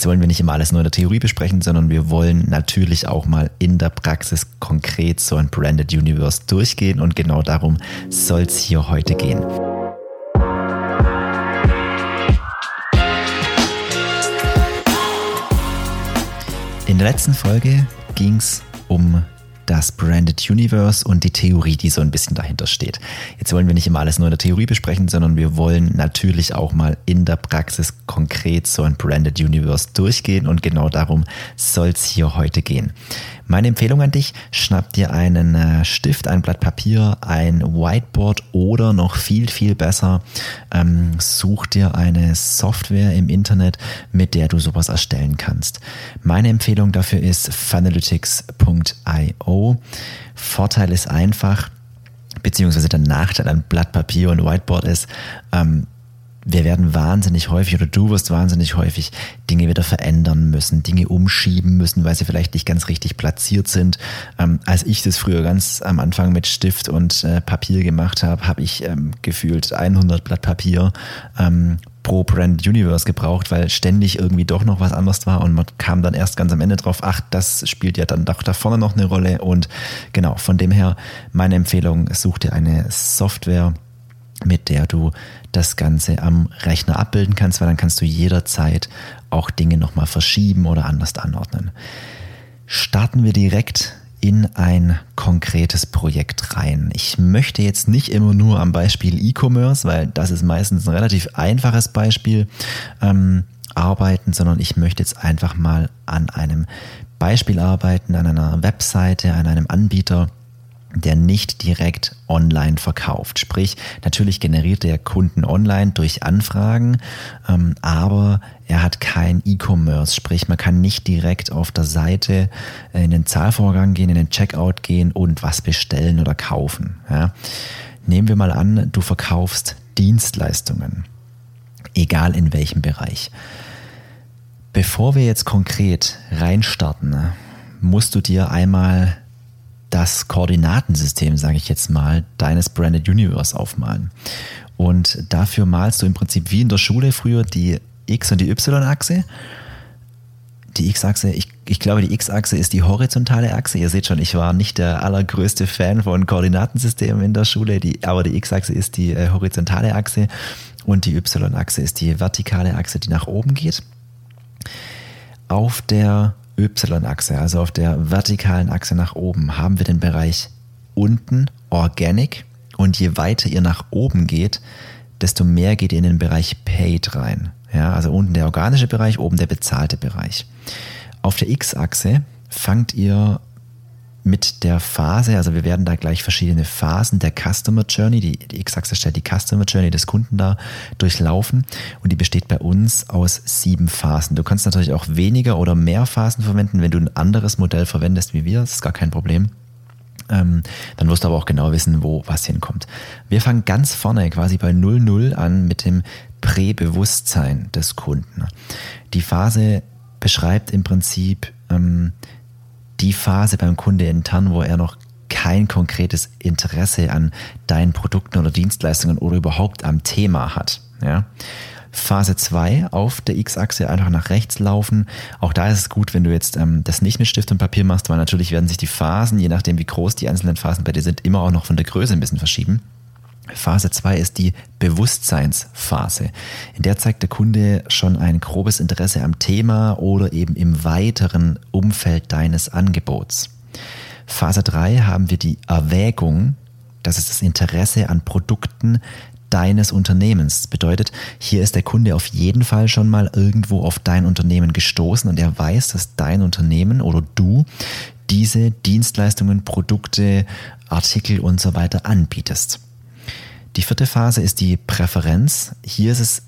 Jetzt wollen wir nicht immer alles nur in der Theorie besprechen, sondern wir wollen natürlich auch mal in der Praxis konkret so ein Branded Universe durchgehen und genau darum soll es hier heute gehen. In der letzten Folge ging es um das Branded Universe und die Theorie, die so ein bisschen dahinter steht. Jetzt wollen wir nicht immer alles nur in der Theorie besprechen, sondern wir wollen natürlich auch mal in der Praxis konkret so ein Branded Universe durchgehen und genau darum soll es hier heute gehen. Meine Empfehlung an dich, schnapp dir einen äh, Stift, ein Blatt Papier, ein Whiteboard oder noch viel, viel besser, ähm, such dir eine Software im Internet, mit der du sowas erstellen kannst. Meine Empfehlung dafür ist funalytics.io. Vorteil ist einfach, beziehungsweise der Nachteil an Blatt Papier und Whiteboard ist, ähm, wir werden wahnsinnig häufig oder du wirst wahnsinnig häufig Dinge wieder verändern müssen, Dinge umschieben müssen, weil sie vielleicht nicht ganz richtig platziert sind. Ähm, als ich das früher ganz am Anfang mit Stift und äh, Papier gemacht habe, habe ich ähm, gefühlt 100 Blatt Papier ähm, pro Brand Universe gebraucht, weil ständig irgendwie doch noch was anderes war und man kam dann erst ganz am Ende drauf, ach, das spielt ja dann doch da vorne noch eine Rolle und genau, von dem her meine Empfehlung, such dir eine Software, mit der du das Ganze am Rechner abbilden kannst, weil dann kannst du jederzeit auch Dinge nochmal verschieben oder anders anordnen. Starten wir direkt in ein konkretes Projekt rein. Ich möchte jetzt nicht immer nur am Beispiel E-Commerce, weil das ist meistens ein relativ einfaches Beispiel, ähm, arbeiten, sondern ich möchte jetzt einfach mal an einem Beispiel arbeiten, an einer Webseite, an einem Anbieter, der nicht direkt online verkauft. Sprich, natürlich generiert der Kunden online durch Anfragen, ähm, aber er hat kein E-Commerce. Sprich, man kann nicht direkt auf der Seite in den Zahlvorgang gehen, in den Checkout gehen und was bestellen oder kaufen. Ja. Nehmen wir mal an, du verkaufst Dienstleistungen, egal in welchem Bereich. Bevor wir jetzt konkret reinstarten, musst du dir einmal das Koordinatensystem, sage ich jetzt mal, deines Branded Universe aufmalen. Und dafür malst du im Prinzip wie in der Schule früher die X- und die Y-Achse. Die X-Achse, ich, ich glaube, die X-Achse ist die horizontale Achse. Ihr seht schon, ich war nicht der allergrößte Fan von Koordinatensystemen in der Schule, die, aber die X-Achse ist die äh, horizontale Achse und die Y-Achse ist die vertikale Achse, die nach oben geht. Auf der Y-Achse, also auf der vertikalen Achse nach oben, haben wir den Bereich unten Organic und je weiter ihr nach oben geht, desto mehr geht ihr in den Bereich Paid rein. Ja, also unten der organische Bereich, oben der bezahlte Bereich. Auf der X-Achse fangt ihr mit der Phase, also wir werden da gleich verschiedene Phasen der Customer Journey, die, die X-Achse stellt die Customer Journey des Kunden da, durchlaufen und die besteht bei uns aus sieben Phasen. Du kannst natürlich auch weniger oder mehr Phasen verwenden, wenn du ein anderes Modell verwendest wie wir, das ist gar kein Problem. Ähm, dann wirst du aber auch genau wissen, wo was hinkommt. Wir fangen ganz vorne quasi bei 00 an mit dem Präbewusstsein des Kunden. Die Phase beschreibt im Prinzip ähm, die Phase beim Kunde intern, wo er noch kein konkretes Interesse an deinen Produkten oder Dienstleistungen oder überhaupt am Thema hat. Ja? Phase 2 auf der X-Achse einfach nach rechts laufen. Auch da ist es gut, wenn du jetzt ähm, das nicht mit Stift und Papier machst, weil natürlich werden sich die Phasen, je nachdem wie groß die einzelnen Phasen bei dir sind, immer auch noch von der Größe ein bisschen verschieben. Phase 2 ist die Bewusstseinsphase. In der zeigt der Kunde schon ein grobes Interesse am Thema oder eben im weiteren Umfeld deines Angebots. Phase 3 haben wir die Erwägung, das ist das Interesse an Produkten deines Unternehmens. Das bedeutet, hier ist der Kunde auf jeden Fall schon mal irgendwo auf dein Unternehmen gestoßen und er weiß, dass dein Unternehmen oder du diese Dienstleistungen, Produkte, Artikel und so weiter anbietest. Die vierte Phase ist die Präferenz. Hier ist es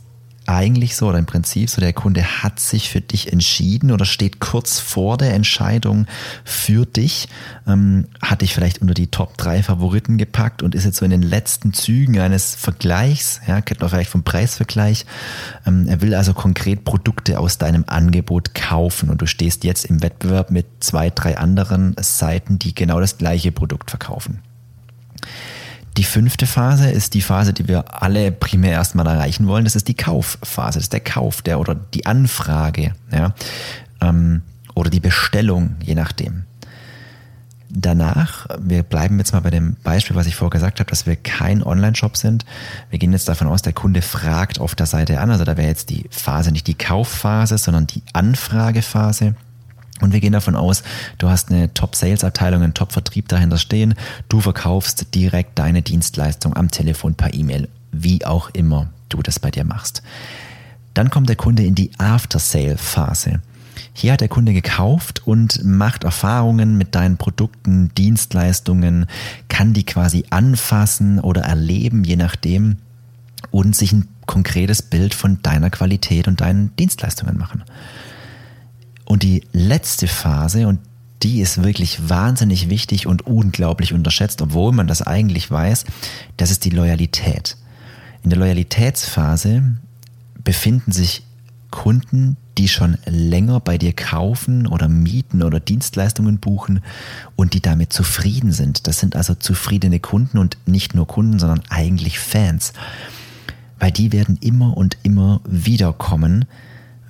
eigentlich so oder im Prinzip so, der Kunde hat sich für dich entschieden oder steht kurz vor der Entscheidung für dich, ähm, hat dich vielleicht unter die Top 3 Favoriten gepackt und ist jetzt so in den letzten Zügen eines Vergleichs, ja, kennt man vielleicht vom Preisvergleich. Ähm, er will also konkret Produkte aus deinem Angebot kaufen und du stehst jetzt im Wettbewerb mit zwei, drei anderen Seiten, die genau das gleiche Produkt verkaufen. Die fünfte Phase ist die Phase, die wir alle primär erstmal erreichen wollen. Das ist die Kaufphase. Das ist der Kauf, der oder die Anfrage, ja, ähm, oder die Bestellung, je nachdem. Danach, wir bleiben jetzt mal bei dem Beispiel, was ich vorher gesagt habe, dass wir kein Online-Shop sind. Wir gehen jetzt davon aus, der Kunde fragt auf der Seite an. Also da wäre jetzt die Phase nicht die Kaufphase, sondern die Anfragephase. Und wir gehen davon aus, du hast eine Top-Sales-Abteilung, einen Top-Vertrieb dahinter stehen. Du verkaufst direkt deine Dienstleistung am Telefon, per E-Mail, wie auch immer du das bei dir machst. Dann kommt der Kunde in die After-Sale-Phase. Hier hat der Kunde gekauft und macht Erfahrungen mit deinen Produkten, Dienstleistungen, kann die quasi anfassen oder erleben, je nachdem, und sich ein konkretes Bild von deiner Qualität und deinen Dienstleistungen machen. Und die letzte Phase, und die ist wirklich wahnsinnig wichtig und unglaublich unterschätzt, obwohl man das eigentlich weiß, das ist die Loyalität. In der Loyalitätsphase befinden sich Kunden, die schon länger bei dir kaufen oder mieten oder Dienstleistungen buchen und die damit zufrieden sind. Das sind also zufriedene Kunden und nicht nur Kunden, sondern eigentlich Fans. Weil die werden immer und immer wieder kommen,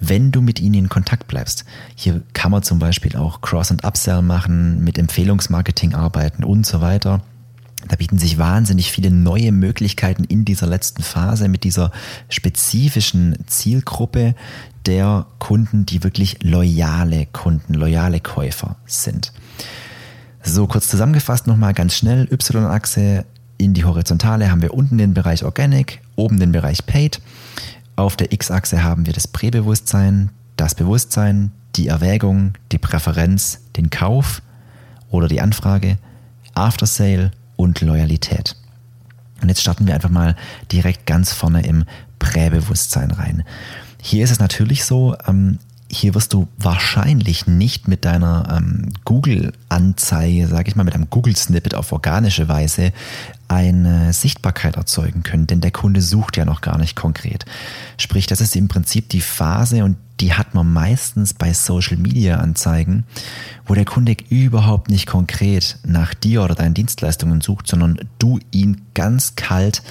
wenn du mit ihnen in Kontakt bleibst. Hier kann man zum Beispiel auch Cross- und Upsell machen, mit Empfehlungsmarketing arbeiten und so weiter. Da bieten sich wahnsinnig viele neue Möglichkeiten in dieser letzten Phase mit dieser spezifischen Zielgruppe, der Kunden, die wirklich loyale Kunden, loyale Käufer sind. So, kurz zusammengefasst nochmal ganz schnell. Y-Achse in die Horizontale haben wir unten den Bereich Organic, oben den Bereich Paid. Auf der X-Achse haben wir das Präbewusstsein, das Bewusstsein, die Erwägung, die Präferenz, den Kauf oder die Anfrage, After Sale und Loyalität. Und jetzt starten wir einfach mal direkt ganz vorne im Präbewusstsein rein. Hier ist es natürlich so, ähm, hier wirst du wahrscheinlich nicht mit deiner ähm, Google-Anzeige, sage ich mal, mit einem Google-Snippet auf organische Weise eine Sichtbarkeit erzeugen können, denn der Kunde sucht ja noch gar nicht konkret. Sprich, das ist im Prinzip die Phase und die hat man meistens bei Social-Media-Anzeigen, wo der Kunde überhaupt nicht konkret nach dir oder deinen Dienstleistungen sucht, sondern du ihn ganz kalt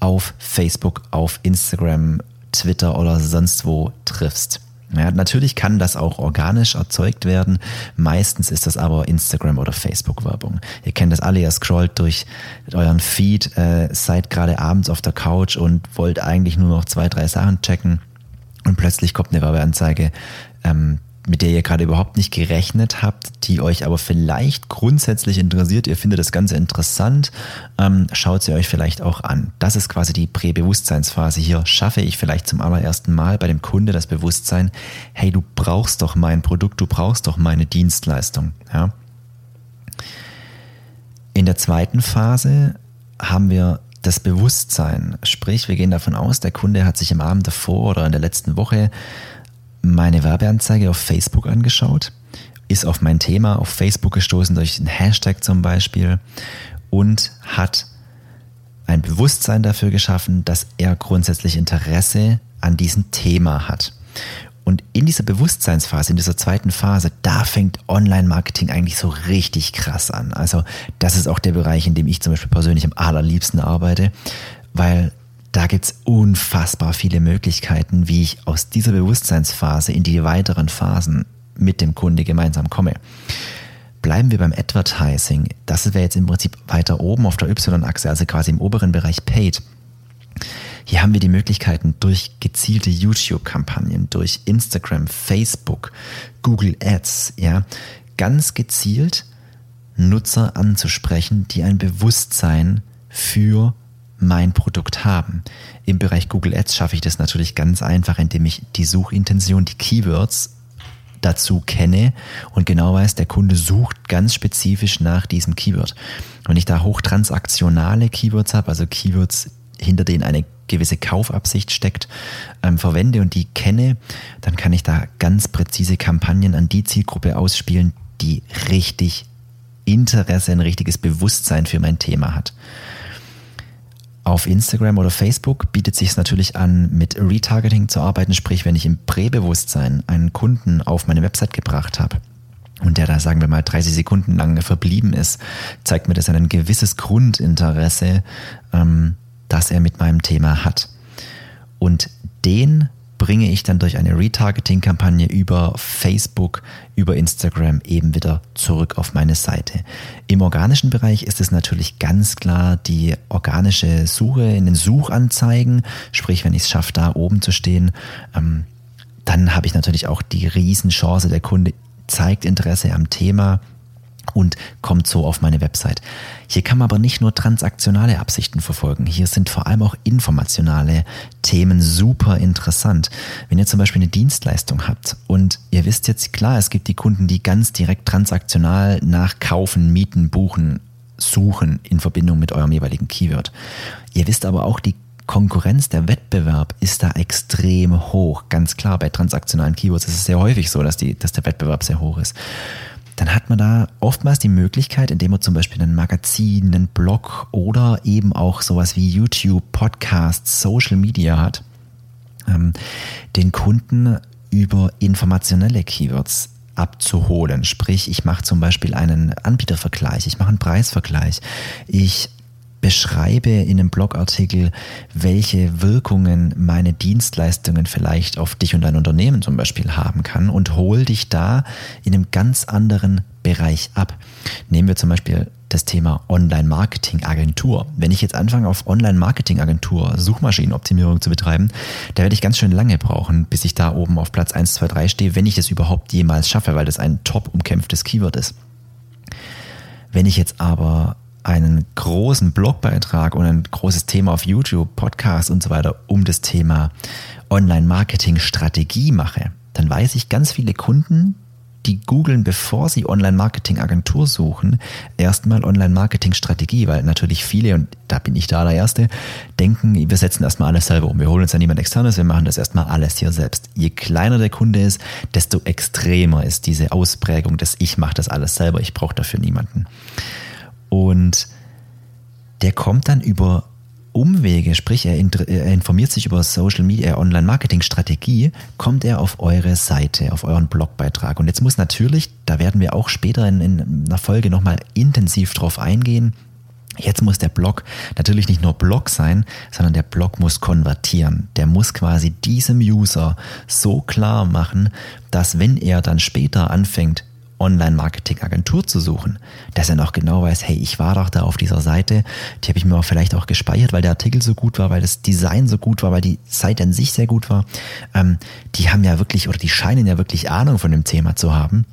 auf Facebook, auf Instagram Twitter oder sonst wo triffst. Ja, natürlich kann das auch organisch erzeugt werden. Meistens ist das aber Instagram oder Facebook-Werbung. Ihr kennt das alle, ihr scrollt durch euren Feed, äh, seid gerade abends auf der Couch und wollt eigentlich nur noch zwei, drei Sachen checken und plötzlich kommt eine Werbeanzeige, ähm, mit der ihr gerade überhaupt nicht gerechnet habt, die euch aber vielleicht grundsätzlich interessiert, ihr findet das Ganze interessant, ähm, schaut sie euch vielleicht auch an. Das ist quasi die Präbewusstseinsphase. Hier schaffe ich vielleicht zum allerersten Mal bei dem Kunde das Bewusstsein, hey, du brauchst doch mein Produkt, du brauchst doch meine Dienstleistung. Ja? In der zweiten Phase haben wir das Bewusstsein. Sprich, wir gehen davon aus, der Kunde hat sich am Abend davor oder in der letzten Woche meine Werbeanzeige auf Facebook angeschaut, ist auf mein Thema auf Facebook gestoßen durch einen Hashtag zum Beispiel und hat ein Bewusstsein dafür geschaffen, dass er grundsätzlich Interesse an diesem Thema hat. Und in dieser Bewusstseinsphase, in dieser zweiten Phase, da fängt Online-Marketing eigentlich so richtig krass an. Also das ist auch der Bereich, in dem ich zum Beispiel persönlich am allerliebsten arbeite, weil da gibt's unfassbar viele Möglichkeiten, wie ich aus dieser Bewusstseinsphase in die weiteren Phasen mit dem Kunde gemeinsam komme. Bleiben wir beim Advertising. Das wäre jetzt im Prinzip weiter oben auf der Y-Achse, also quasi im oberen Bereich Paid. Hier haben wir die Möglichkeiten durch gezielte YouTube-Kampagnen, durch Instagram, Facebook, Google Ads, ja, ganz gezielt Nutzer anzusprechen, die ein Bewusstsein für mein Produkt haben. Im Bereich Google Ads schaffe ich das natürlich ganz einfach, indem ich die Suchintention, die Keywords dazu kenne und genau weiß, der Kunde sucht ganz spezifisch nach diesem Keyword. Wenn ich da hochtransaktionale Keywords habe, also Keywords, hinter denen eine gewisse Kaufabsicht steckt, ähm, verwende und die kenne, dann kann ich da ganz präzise Kampagnen an die Zielgruppe ausspielen, die richtig Interesse, ein richtiges Bewusstsein für mein Thema hat. Auf Instagram oder Facebook bietet sich es natürlich an, mit Retargeting zu arbeiten, sprich, wenn ich im Präbewusstsein einen Kunden auf meine Website gebracht habe, und der da, sagen wir mal, 30 Sekunden lang verblieben ist, zeigt mir das ein gewisses Grundinteresse, ähm, das er mit meinem Thema hat. Und den bringe ich dann durch eine Retargeting-Kampagne über Facebook, über Instagram eben wieder zurück auf meine Seite. Im organischen Bereich ist es natürlich ganz klar die organische Suche in den Suchanzeigen, sprich wenn ich es schaffe, da oben zu stehen, ähm, dann habe ich natürlich auch die Riesenchance, der Kunde zeigt Interesse am Thema, und kommt so auf meine Website. Hier kann man aber nicht nur transaktionale Absichten verfolgen. Hier sind vor allem auch informationale Themen super interessant. Wenn ihr zum Beispiel eine Dienstleistung habt und ihr wisst jetzt klar, es gibt die Kunden, die ganz direkt transaktional nach Kaufen, Mieten, Buchen suchen in Verbindung mit eurem jeweiligen Keyword. Ihr wisst aber auch, die Konkurrenz, der Wettbewerb ist da extrem hoch. Ganz klar, bei transaktionalen Keywords ist es sehr häufig so, dass, die, dass der Wettbewerb sehr hoch ist dann hat man da oftmals die Möglichkeit, indem man zum Beispiel ein Magazin, einen Blog oder eben auch sowas wie YouTube, Podcasts, Social Media hat, ähm, den Kunden über informationelle Keywords abzuholen. Sprich, ich mache zum Beispiel einen Anbietervergleich, ich mache einen Preisvergleich, ich beschreibe in einem Blogartikel, welche Wirkungen meine Dienstleistungen vielleicht auf dich und dein Unternehmen zum Beispiel haben kann und hol dich da in einem ganz anderen Bereich ab. Nehmen wir zum Beispiel das Thema Online-Marketing-Agentur. Wenn ich jetzt anfange, auf Online-Marketing-Agentur Suchmaschinenoptimierung zu betreiben, da werde ich ganz schön lange brauchen, bis ich da oben auf Platz 1, 2, 3 stehe, wenn ich es überhaupt jemals schaffe, weil das ein top umkämpftes Keyword ist. Wenn ich jetzt aber einen großen Blogbeitrag und ein großes Thema auf YouTube, Podcast und so weiter um das Thema Online-Marketing-Strategie mache, dann weiß ich ganz viele Kunden, die googeln, bevor sie Online-Marketing-Agentur suchen, erstmal Online-Marketing-Strategie, weil natürlich viele, und da bin ich da der Erste, denken, wir setzen erstmal alles selber um. Wir holen uns ja niemand externes, wir machen das erstmal alles hier selbst. Je kleiner der Kunde ist, desto extremer ist diese Ausprägung dass Ich mache das alles selber, ich brauche dafür niemanden. Und der kommt dann über Umwege, sprich er, informiert sich über Social Media, Online-Marketing-Strategie, kommt er auf eure Seite, auf euren Blogbeitrag. Und jetzt muss natürlich, da werden wir auch später in, in einer Folge nochmal intensiv drauf eingehen, Jetzt muss der Blog natürlich nicht nur Blog sein, sondern der Blog muss konvertieren. Der muss quasi diesem User so klar machen, dass wenn er dann später anfängt, Online-Marketing-Agentur zu suchen, dass er noch genau weiß, hey, ich war doch da auf dieser Seite, die habe ich mir auch vielleicht auch gespeichert, weil der Artikel so gut war, weil das Design so gut war, weil die Seite an sich sehr gut war. Ähm, die haben ja wirklich oder die scheinen ja wirklich Ahnung von dem Thema zu haben.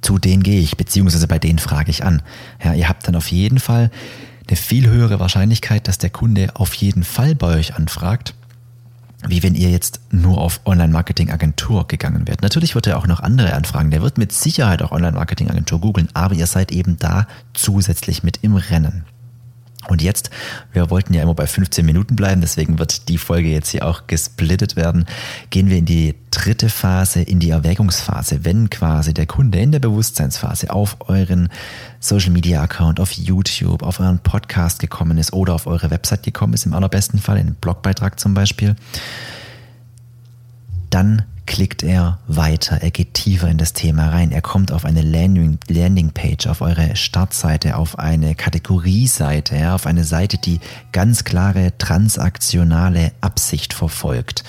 Zu denen gehe ich, beziehungsweise bei denen frage ich an. Ja, ihr habt dann auf jeden Fall eine viel höhere Wahrscheinlichkeit, dass der Kunde auf jeden Fall bei euch anfragt wie wenn ihr jetzt nur auf Online-Marketing-Agentur gegangen wärt. Natürlich wird er auch noch andere anfragen. Der wird mit Sicherheit auch Online-Marketing-Agentur googeln, aber ihr seid eben da zusätzlich mit im Rennen. Und jetzt, wir wollten ja immer bei 15 Minuten bleiben, deswegen wird die Folge jetzt hier auch gesplittet werden, gehen wir in die dritte Phase, in die Erwägungsphase, wenn quasi der Kunde in der Bewusstseinsphase auf euren Social Media Account, auf YouTube, auf euren Podcast gekommen ist oder auf eure Website gekommen ist, im allerbesten Fall, in einen Blogbeitrag zum Beispiel, dann klickt er weiter, er geht tiefer in das Thema rein, er kommt auf eine Landing, Landingpage, auf eure Startseite, auf eine Kategorieseite, ja, auf eine Seite, die ganz klare transaktionale Absicht verfolgt.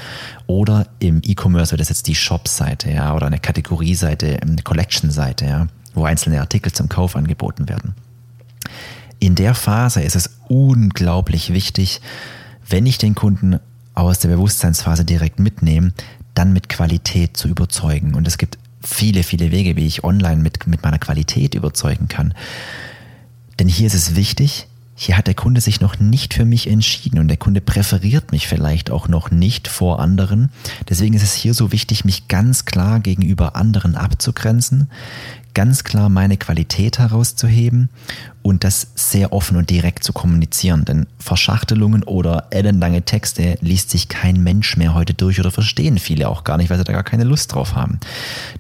Oder im E-Commerce wird das jetzt die Shop-Seite, ja, oder eine Kategorieseite, eine Collection-Seite, ja, wo einzelne Artikel zum Kauf angeboten werden. In der Phase ist es unglaublich wichtig, wenn ich den Kunden aus der Bewusstseinsphase direkt mitnehme, dann mit Qualität zu überzeugen. Und es gibt viele, viele Wege, wie ich online mit, mit meiner Qualität überzeugen kann. Denn hier ist es wichtig, hier hat der Kunde sich noch nicht für mich entschieden und der Kunde präferiert mich vielleicht auch noch nicht vor anderen. Deswegen ist es hier so wichtig, mich ganz klar gegenüber anderen abzugrenzen, ganz klar meine Qualität herauszuheben und das sehr offen und direkt zu kommunizieren. Denn Verschachtelungen oder ellenlange Texte liest sich kein Mensch mehr heute durch oder verstehen viele auch gar nicht, weil sie da gar keine Lust drauf haben.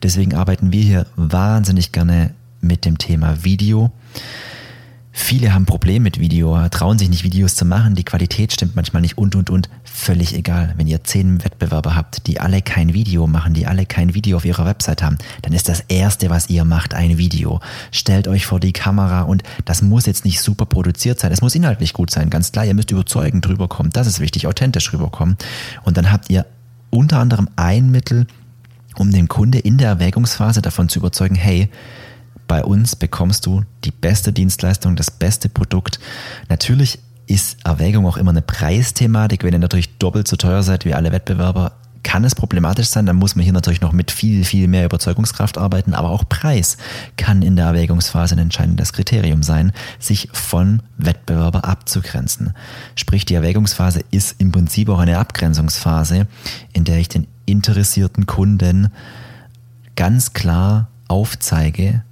Deswegen arbeiten wir hier wahnsinnig gerne mit dem Thema Video. Viele haben Probleme mit Video, trauen sich nicht Videos zu machen, die Qualität stimmt manchmal nicht und und und. Völlig egal. Wenn ihr zehn Wettbewerber habt, die alle kein Video machen, die alle kein Video auf ihrer Website haben, dann ist das erste, was ihr macht, ein Video. Stellt euch vor die Kamera und das muss jetzt nicht super produziert sein. Es muss inhaltlich gut sein, ganz klar. Ihr müsst überzeugend rüberkommen. Das ist wichtig, authentisch rüberkommen. Und dann habt ihr unter anderem ein Mittel, um den Kunde in der Erwägungsphase davon zu überzeugen, hey, bei uns bekommst du die beste Dienstleistung, das beste Produkt. Natürlich ist Erwägung auch immer eine Preisthematik. Wenn ihr natürlich doppelt so teuer seid wie alle Wettbewerber, kann es problematisch sein. Dann muss man hier natürlich noch mit viel, viel mehr Überzeugungskraft arbeiten. Aber auch Preis kann in der Erwägungsphase ein entscheidendes Kriterium sein, sich von Wettbewerber abzugrenzen. Sprich, die Erwägungsphase ist im Prinzip auch eine Abgrenzungsphase, in der ich den interessierten Kunden ganz klar aufzeige,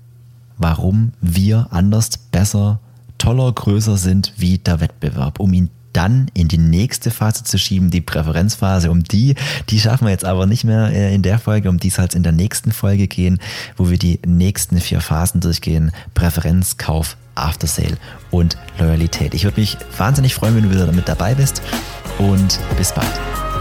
warum wir anders, besser, toller, größer sind wie der Wettbewerb, um ihn dann in die nächste Phase zu schieben, die Präferenzphase. Um die, die schaffen wir jetzt aber nicht mehr äh, in der Folge, um die es in der nächsten Folge gehen, wo wir die nächsten vier Phasen durchgehen. Präferenz, Kauf, After Sale und Loyalität. Ich würde mich wahnsinnig freuen, wenn du wieder damit dabei bist und bis bald.